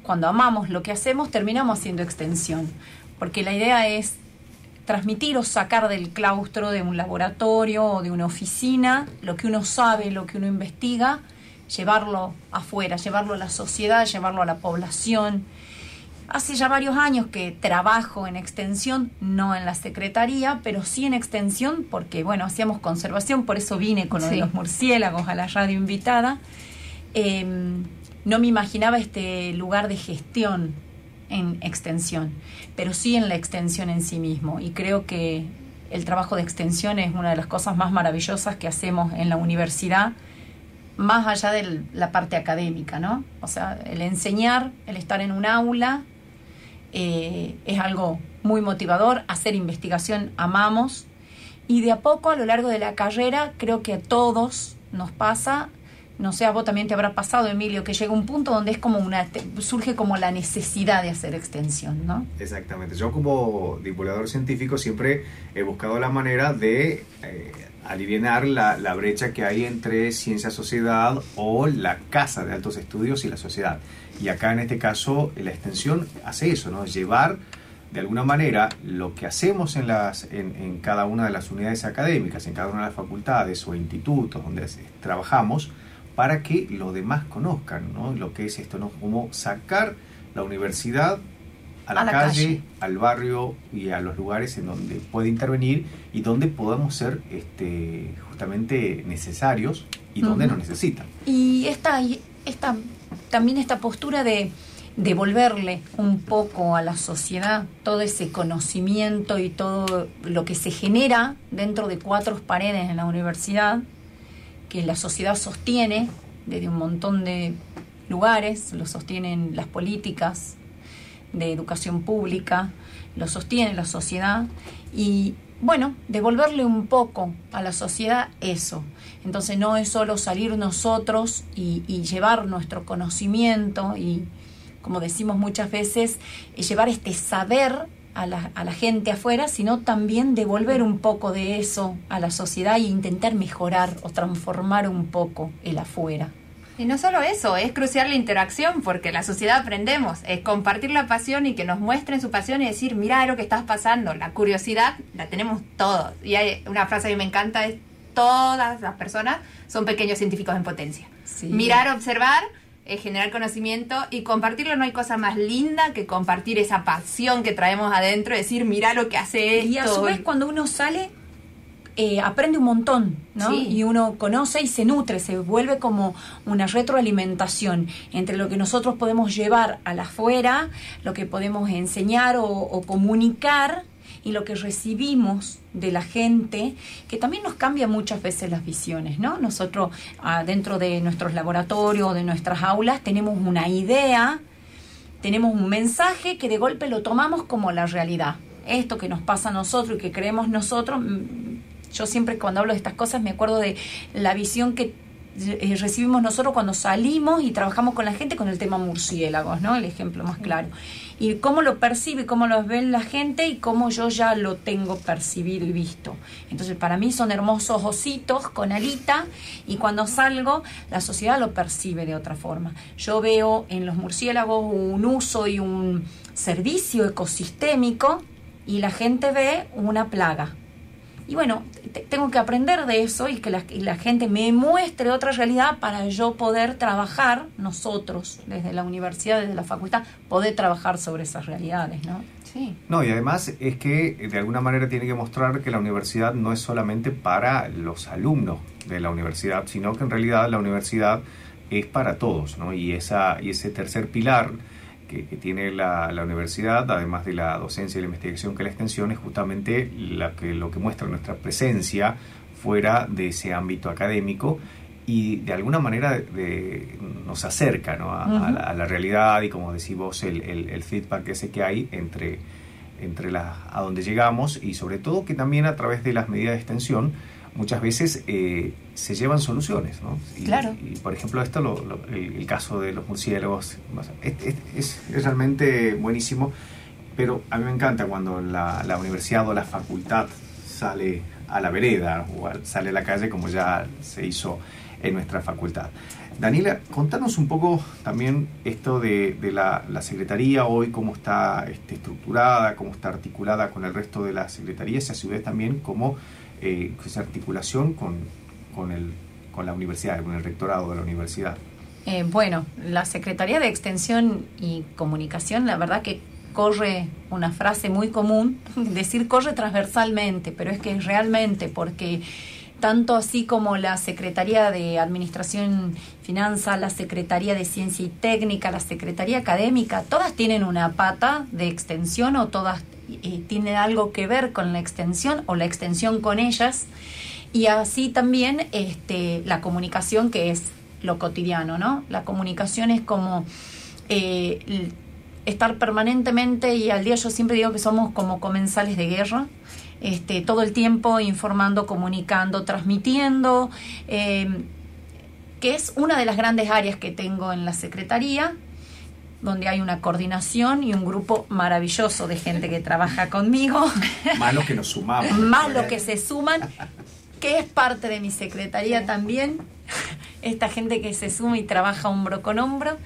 cuando amamos lo que hacemos, terminamos haciendo extensión. Porque la idea es transmitir o sacar del claustro de un laboratorio o de una oficina lo que uno sabe, lo que uno investiga, llevarlo afuera, llevarlo a la sociedad, llevarlo a la población. Hace ya varios años que trabajo en extensión, no en la secretaría, pero sí en extensión porque, bueno, hacíamos conservación, por eso vine con lo de los murciélagos a la radio invitada. Eh, no me imaginaba este lugar de gestión en extensión, pero sí en la extensión en sí mismo. Y creo que el trabajo de extensión es una de las cosas más maravillosas que hacemos en la universidad, más allá de la parte académica, ¿no? O sea, el enseñar, el estar en un aula, eh, es algo muy motivador. Hacer investigación amamos. Y de a poco, a lo largo de la carrera, creo que a todos nos pasa, no sé, a vos también te habrá pasado, Emilio, que llega un punto donde es como una, surge como la necesidad de hacer extensión, ¿no? Exactamente. Yo como divulgador científico siempre he buscado la manera de eh, aliviar la, la brecha que hay entre ciencia-sociedad o la casa de altos estudios y la sociedad. Y acá en este caso la extensión hace eso, ¿no? Llevar de alguna manera lo que hacemos en, las, en, en cada una de las unidades académicas, en cada una de las facultades o institutos donde trabajamos, para que los demás conozcan ¿no? lo que es esto, ¿no? Como sacar la universidad a la, A la calle, calle. al barrio y a los lugares en donde puede intervenir y donde podamos ser este, justamente necesarios y donde nos necesitan. Y esta, esta, también esta postura de devolverle un poco a la sociedad todo ese conocimiento y todo lo que se genera dentro de cuatro paredes en la universidad, que la sociedad sostiene desde un montón de lugares, lo sostienen las políticas de educación pública, lo sostiene la sociedad y bueno, devolverle un poco a la sociedad eso. Entonces no es solo salir nosotros y, llevar nuestro conocimiento y, como decimos muchas veces, eh, llevar este saber a la, a la gente afuera, sino también devolver un poco de eso a la sociedad e intentar mejorar o transformar un poco el afuera. Y no solo eso, es crucial la interacción, porque la sociedad aprendemos, es compartir la pasión y que nos muestren su pasión y decir, mira lo que estás pasando. La curiosidad la tenemos todos. Y hay una frase que me encanta, es todas las personas son pequeños científicos en potencia. Mirar, observar, eh, generar conocimiento y compartirlo. No hay cosa más linda que compartir esa pasión que traemos adentro, decir, mira lo que hace esto. Y a su vez cuando uno sale eh, aprende un montón, ¿no? Sí. Y uno conoce y se nutre, se vuelve como una retroalimentación entre lo que nosotros podemos llevar al afuera, lo que podemos enseñar o, o comunicar y lo que recibimos de la gente, que también nos cambia muchas veces las visiones, ¿no? Nosotros ah, dentro de nuestros laboratorios, de nuestras aulas, tenemos una idea, tenemos un mensaje que de golpe lo tomamos como la realidad. Esto que nos pasa a nosotros y que creemos nosotros, mm, yo siempre cuando hablo de estas cosas me acuerdo de la visión que eh, recibimos nosotros cuando salimos y trabajamos con la gente con el tema murciélagos, ¿no? El ejemplo más claro. Y cómo lo percibe, cómo lo ve la gente y cómo yo ya lo tengo percibido y visto. Entonces, para mí son hermosos ositos con alita y cuando salgo, la sociedad lo percibe de otra forma. Yo veo en los murciélagos un uso y un servicio ecosistémico y la gente ve una plaga Y bueno, te- tengo que aprender de eso y que la, y la gente me muestre otra realidad para yo poder trabajar, nosotros, desde la universidad, desde la facultad, poder trabajar sobre esas realidades, ¿no? Sí. No, y además es que eh, de alguna manera tiene que mostrar que la universidad no es solamente para los alumnos de la universidad, sino que en realidad la universidad es para todos, ¿no? Y, esa, y ese tercer pilar que, que tiene la, la universidad, además de la docencia y la investigación que la extensión, es justamente la que, lo que muestra nuestra presencia fuera de ese ámbito académico y de alguna manera de- de- nos acerca ¿no? a, a la, a la realidad y como decís vos el, el- el feedback ese que hay entre, entre la, a donde llegamos y sobre todo que también a través de las medidas de extensión muchas veces eh, se llevan soluciones. ¿no? Y, Claro. y, por ejemplo esto, lo- lo- el, el caso de los murciélagos, es, es- es- es realmente buenísimo, pero a mí me encanta cuando la, la universidad o la facultad sale a la vereda o al- sale a la calle como ya se hizo en nuestra facultad. Daniela, contanos un poco también esto de, de la, la Secretaría hoy, cómo está este, estructurada, cómo está articulada con el resto de las secretarías y a su vez también cómo eh, esa articulación con, con, el, con la universidad, con el rectorado de la universidad. Eh, bueno, la Secretaría de Extensión y Comunicación, la verdad que corre una frase muy común, decir corre transversalmente, pero es que es realmente porque tanto así como la Secretaría de Administración y Finanzas, la Secretaría de Ciencia y Técnica, la Secretaría Académica, todas tienen una pata de extensión o todas eh, tienen algo que ver con la extensión o la extensión con ellas. Y así también este, la comunicación, que es lo cotidiano, ¿no? La comunicación es como eh, estar permanentemente y al día yo siempre digo que somos como comensales de guerra, este, todo el tiempo informando, comunicando, transmitiendo, eh, que es una de las grandes áreas que tengo en la Secretaría, donde hay una coordinación y un grupo maravilloso de gente que trabaja conmigo. Más los que nos sumamos. más lo que se suman, que es parte de mi secretaría también, esta gente que se suma y trabaja hombro con hombro.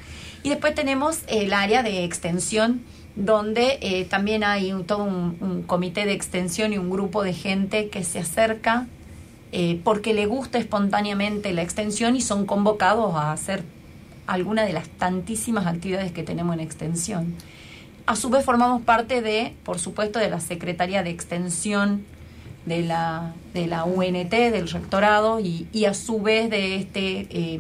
Y después tenemos el área de extensión, donde eh, también hay un- todo un, un comité de extensión y un grupo de gente que se acerca eh, porque le gusta espontáneamente la extensión y son convocados a hacer alguna de las tantísimas actividades que tenemos en extensión. A su vez formamos parte de, por supuesto, de la Secretaría de Extensión de la, de la UNT, del rectorado, y, a su vez de este eh,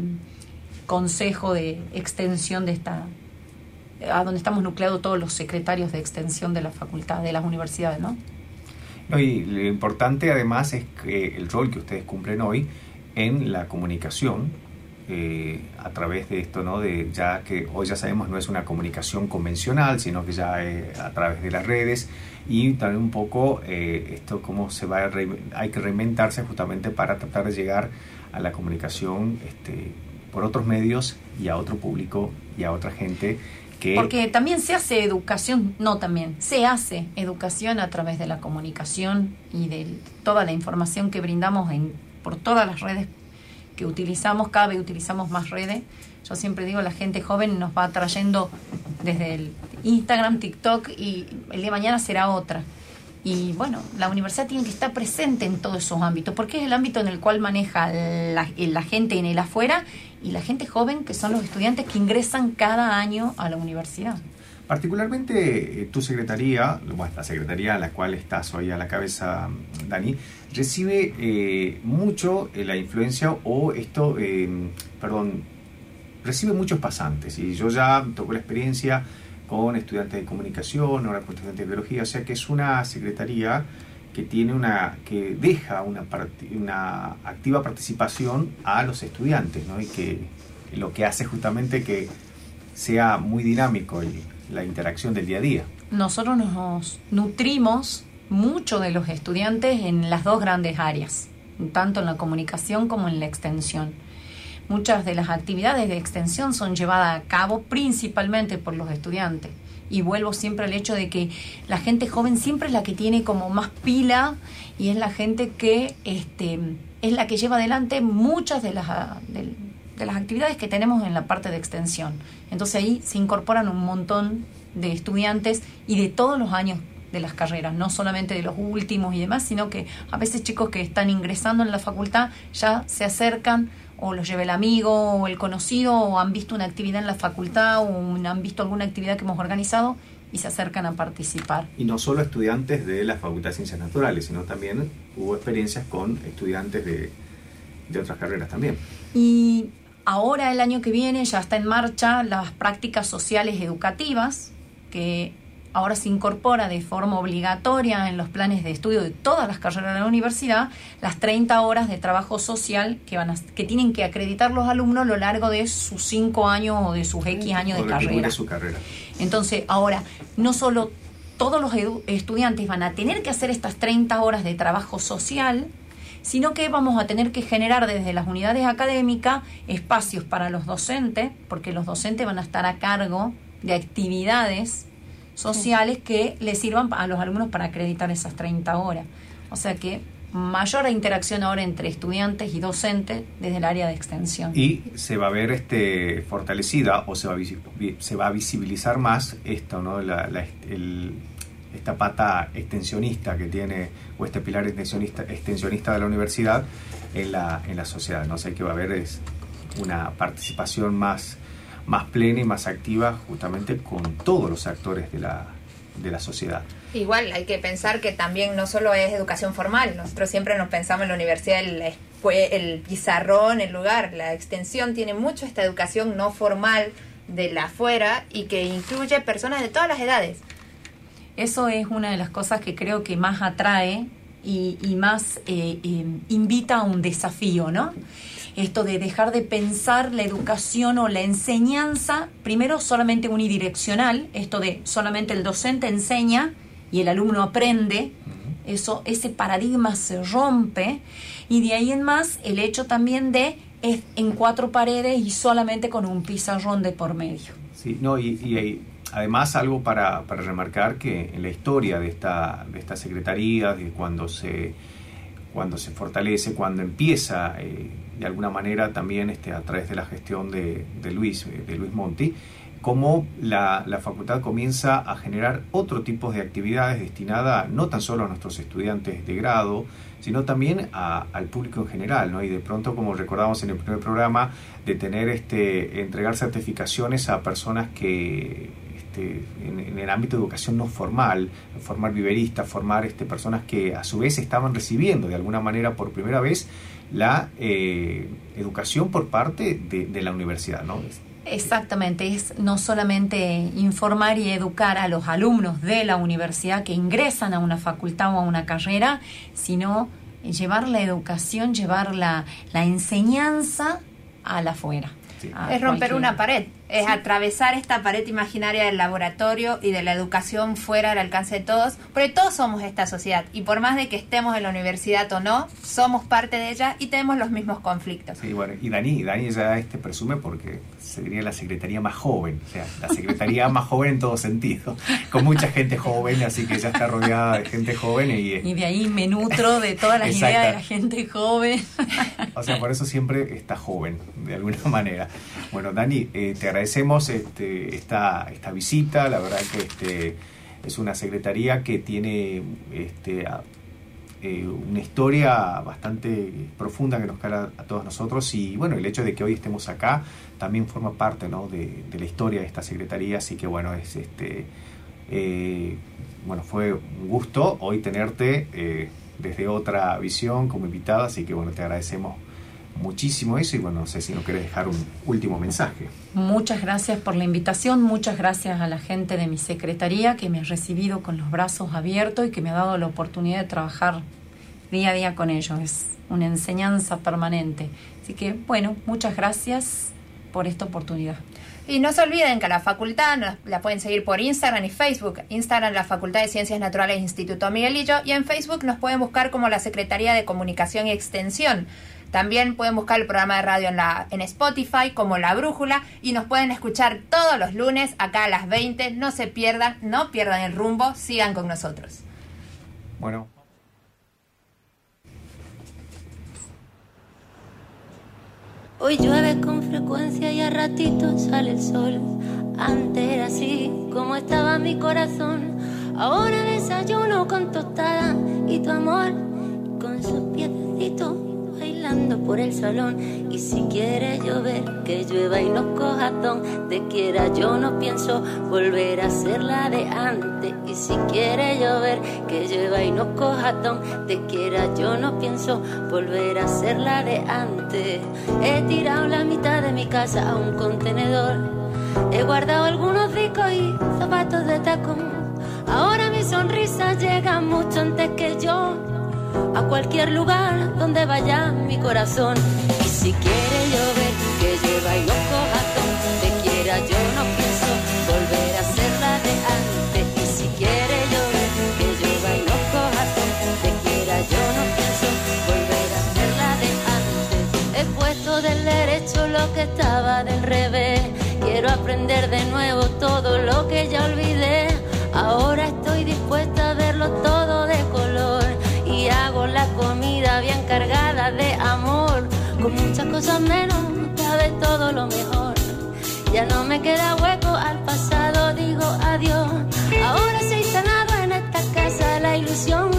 Consejo de Extensión de esta, a donde estamos nucleados todos los secretarios de extensión de la facultad, de las universidades, ¿no? No, y lo importante además es que el rol que ustedes cumplen hoy en la comunicación eh, a través de esto, ¿no? De ya que hoy ya sabemos no es una comunicación convencional, sino que ya eh, a través de las redes y también un poco eh, esto cómo se va a hay que reinventarse justamente para tratar de llegar a la comunicación este, por otros medios y a otro público y a otra gente que Porque también se hace educación, no también, se hace educación a través de la comunicación y de toda la información que brindamos en, por todas las redes que utilizamos, cada vez utilizamos más redes. Yo siempre digo, la gente joven nos va trayendo desde el Instagram, TikTok y el día de mañana será otra. Y bueno, la universidad tiene que estar presente en todos esos ámbitos, porque es el ámbito en el cual maneja la, la gente en el afuera y la gente joven, que son los estudiantes que ingresan cada año a la universidad. Particularmente eh, tu secretaría, bueno, la secretaría a la cual estás hoy a la cabeza, Dani, recibe eh, mucho eh, la influencia o esto, eh, perdón, recibe muchos pasantes. Y yo ya tocó la experiencia con estudiantes de comunicación, ahora con estudiantes de biología, o sea que es una secretaría que tiene una que deja una activa participación a los estudiantes, ¿no? Y que lo que hace justamente que sea muy dinámico el- la interacción del día a día. Nosotros nos nutrimos mucho de los estudiantes en las dos grandes áreas, tanto en la comunicación como en la extensión. Muchas de las actividades de extensión son llevadas a cabo principalmente por los estudiantes. Y vuelvo siempre al hecho de que la gente joven siempre es la que tiene como más pila y es la gente que este, es la que lleva adelante muchas de las, de, de las actividades que tenemos en la parte de extensión. Entonces ahí se incorporan un montón de estudiantes y de todos los años de las carreras, no solamente de los últimos y demás, sino que a veces chicos que están ingresando en la facultad ya se acercan o los lleva el amigo o el conocido o han visto una actividad en la facultad o un- han visto alguna actividad que hemos organizado y se acercan a participar. Y no solo estudiantes de la Facultad de Ciencias Naturales, sino también hubo experiencias con estudiantes de, de otras carreras también. Y ahora el año que viene ya está en marcha las prácticas sociales educativas, que ahora se incorpora de forma obligatoria en los planes de estudio de todas las carreras de la universidad, las 30 horas de trabajo social que, van a, que tienen que acreditar los alumnos a lo largo de sus 5 años o de sus X años de carrera. su carrera. Entonces, ahora, no solo todos los estudiantes van a tener que hacer estas 30 horas de trabajo social, sino que vamos a tener que generar desde las unidades académicas espacios para los docentes, porque los docentes van a estar a cargo de actividades sociales que les sirvan a los alumnos para acreditar esas 30 horas. O sea que mayor interacción ahora entre estudiantes y docentes desde el área de extensión. Y se va a ver este, fortalecida o se va a, se va a visibilizar más esto, ¿no? La- la- esta pata extensionista que tiene, o este pilar extensionista, extensionista de la universidad en la, en la sociedad. No sé qué va a haber es una participación más, más plena y más activa justamente con todos los actores de la, de la sociedad. Igual hay que pensar que también no solo es educación formal, nosotros siempre nos pensamos en la universidad el, el pizarrón, el lugar, la extensión tiene mucho esta educación no formal de la afuera y que incluye personas de todas las edades. Eso es una de las cosas que creo que más atrae y, y más eh, eh, invita a un desafío, ¿no? Esto de dejar de pensar la educación o la enseñanza, primero solamente unidireccional, esto de solamente el docente enseña y el alumno aprende, eso, ese paradigma se rompe, y de ahí en más el hecho también de es en cuatro paredes y solamente con un pizarrón de por medio. Sí, no, y, y además algo para, para remarcar que en la historia de esta, de esta secretaría, de cuando se, cuando se fortalece, cuando empieza eh, de alguna manera también este, a través de la gestión de, de Luis, eh, de Luis Monti, cómo la, la facultad comienza a generar otro tipo de actividades destinadas no tan solo a nuestros estudiantes de grado, sino también a- al público en general, ¿no? Y de pronto, como recordamos en el primer programa, de tener este, entregar certificaciones a personas que este, en, el ámbito de educación no formal, formar viveristas, formar este, personas que a su vez estaban recibiendo de alguna manera por primera vez la eh, educación por parte de, la universidad, ¿no? Exactamente, es no solamente informar y educar a los alumnos de la universidad que ingresan a una facultad o a una carrera, sino llevar la educación, llevar la, la enseñanza a la afuera. a es romper una pared, es atravesar esta pared imaginaria del laboratorio y de la educación fuera del alcance de todos, porque todos somos esta sociedad y por más de que estemos en la universidad o no, somos parte de ella y tenemos los mismos conflictos. Sí, bueno, y Dani, Dani ya este presume porque sería la secretaría más joven, o sea, la secretaría más joven en todo sentido, con mucha gente joven, así que ya está rodeada de gente joven y, Y de ahí me nutro de todas las Exacto. ideas de la gente joven. o sea, por eso siempre está joven, de alguna manera. Bueno, Dani, eh, te agradecemos este, esta, esta visita, la verdad que este, es una secretaría que tiene este, eh, una historia bastante profunda que nos cara a todos nosotros. Y bueno, el hecho de que hoy estemos acá también forma parte ¿no? de, de la historia de esta secretaría, así que bueno, es este eh, bueno, fue un gusto hoy tenerte eh, desde otra visión como invitada, así que bueno, te agradecemos muchísimo eso y bueno, no sé si nos querés dejar un último mensaje. Muchas gracias por la invitación, muchas gracias a la gente de mi secretaría que me ha recibido con los brazos abiertos y que me ha dado la oportunidad de trabajar día a día con ellos. Es una enseñanza permanente. Así que, bueno, muchas gracias por esta oportunidad. Y no se olviden que la facultad nos- la pueden seguir por Instagram y Facebook. Instagram la Facultad de Ciencias Naturales Instituto Miguelillo y en Facebook nos pueden buscar como la Secretaría de Comunicación y Extensión. También pueden buscar el programa de radio en, la, en Spotify como La Brújula y nos pueden escuchar todos los lunes acá a las 20. No se pierdan, no pierdan el rumbo, sigan con nosotros. Bueno, Hoy llueve con frecuencia y a ratitos sale el sol. Antes era así como estaba mi corazón. Ahora desayuno con tostada y tu amor con sus piececitos bailando por el salón. Y si quiere llover, que llueva y nos coja donde quiera. Yo no pienso volver a ser la de antes. Y si quiere llover, que llueva y nos coja donde quiera. Yo no pienso volver a ser la de antes. He tirado la mitad de mi casa a un contenedor. He guardado algunos discos y zapatos de tacón. Ahora mi sonrisa llega mucho antes que yo a cualquier lugar donde vaya mi corazón. Y si quiere llover, que llueva y no coja donde quiera. Yo no pienso volver a ser la de antes. Y si quiere llover, que llueva y no coja donde quiera. Yo no pienso volver a ser la de antes. He puesto del derecho lo que estaba del revés. Muchas cosas menos cabe todo lo mejor. Ya no me queda hueco al pasado, digo adiós. Ahora se ha instalado en esta casa la ilusión.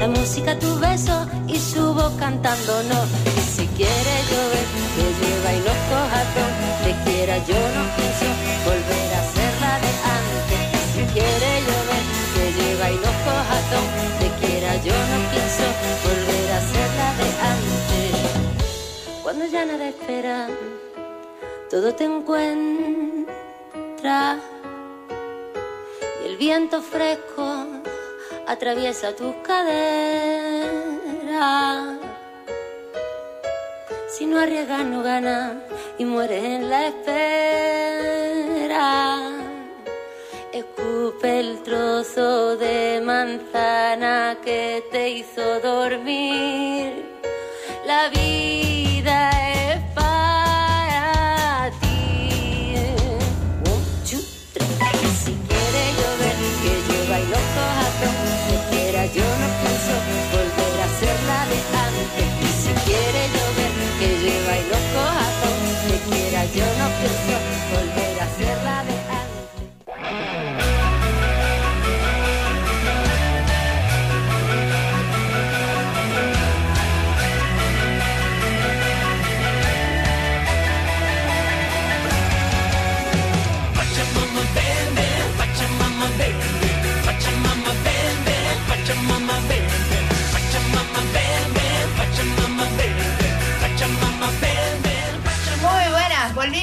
La música, tu beso y subo cantando no. Y si quiere llover, que llueva y no coja donde quiera. Yo no pienso volver a ser la de antes. Si quiere llover, que llueva y no coja donde quiera. Yo no pienso volver a ser. Cuando ya nada espera, todo te encuentra. Y el viento fresco atraviesa tus caderas. Si no arriesgas, no ganas y mueres en la espera. Escupe el trozo de manzana que te hizo dormir. La vida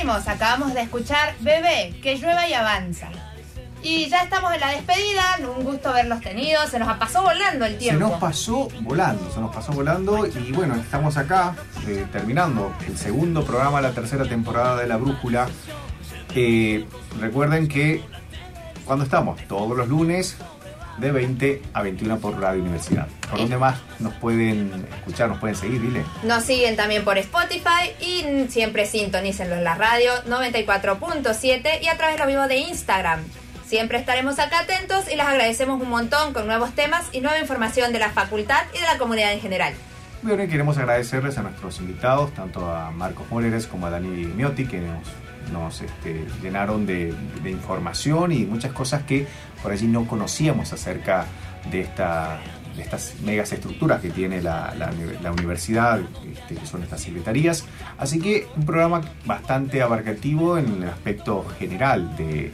Acabamos de escuchar Bebé, que llueva y avanza. Y ya estamos en la despedida, un gusto verlos tenidos, se nos pasó volando el Se tiempo. nos pasó volando, se nos pasó volando y bueno, estamos acá eh, terminando el segundo programa, la tercera temporada de La Brújula. Eh, recuerden que cuando estamos todos los lunes de 20 a 21 por Radio Universidad. ¿Por dónde más nos pueden escuchar, nos pueden seguir? Dile. Nos siguen también por Spotify y siempre sintonícenlo en la radio 94.7 y a través de lo vivo de Instagram. Siempre estaremos acá atentos y les agradecemos un montón con nuevos temas y nueva información de la facultad y de la comunidad en general. Bueno, y queremos agradecerles a nuestros invitados, tanto a Marcos Moreres como a Dani Miotti, que nos, nos este, llenaron de, de información y muchas cosas que por allí no conocíamos acerca de, esta, de estas megas estructuras que tiene la, la uni- la universidad, este, que son estas secretarías. Así que un programa bastante abarcativo en el aspecto general de,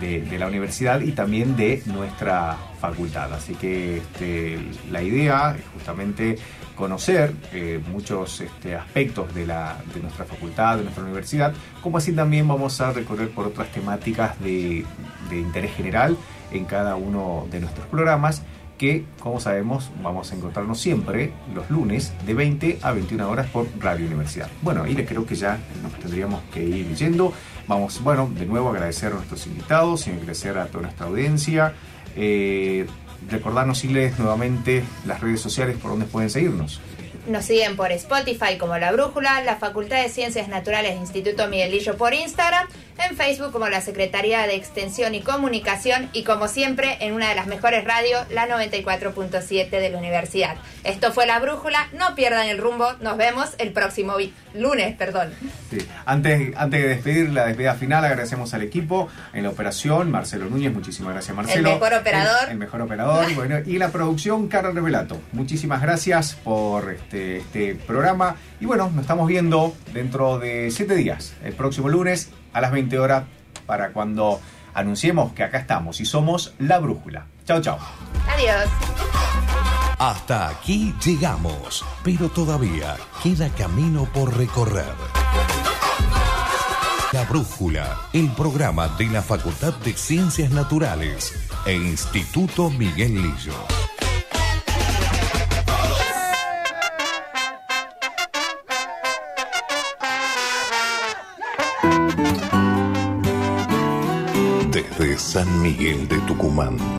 de- de la universidad y también de nuestra facultad. Así que este, la idea es justamente conocer eh, muchos este, aspectos de, la, de nuestra facultad, de nuestra universidad, como así también vamos a recorrer por otras temáticas de, de interés general en cada uno de nuestros programas que, como sabemos, vamos a encontrarnos siempre los lunes de 20 a 21 horas por Radio Universidad. Bueno, y creo que ya nos tendríamos que ir yendo. Vamos, bueno, de nuevo agradecer a nuestros invitados y agradecer a toda nuestra audiencia. Eh, recordarnos, sigles nuevamente las redes sociales por donde pueden seguirnos. Nos siguen por Spotify como La Brújula, la Facultad de Ciencias Naturales Instituto Miguelillo por Instagram, en Facebook como la Secretaría de Extensión y Comunicación y como siempre en una de las mejores radios, la 94.7 de la universidad. Esto fue La Brújula, no pierdan el rumbo, nos vemos el próximo lunes, perdón. Sí. Antes, antes de despedir la despedida final, agradecemos al equipo en la operación, Marcelo Núñez, muchísimas gracias Marcelo. mejor operador. El, el mejor operador, bueno, y la producción, Carlos Revelato. Muchísimas gracias por este, este programa. Y bueno, nos estamos viendo dentro de siete días, el próximo lunes a las 20 horas, para cuando anunciemos que acá estamos y somos La Brújula. Chao, chao. Adiós. Hasta aquí llegamos, pero todavía queda camino por recorrer. La Brújula, el programa de la Facultad de Ciencias Naturales e Instituto Miguel Lillo. San Miguel de Tucumán.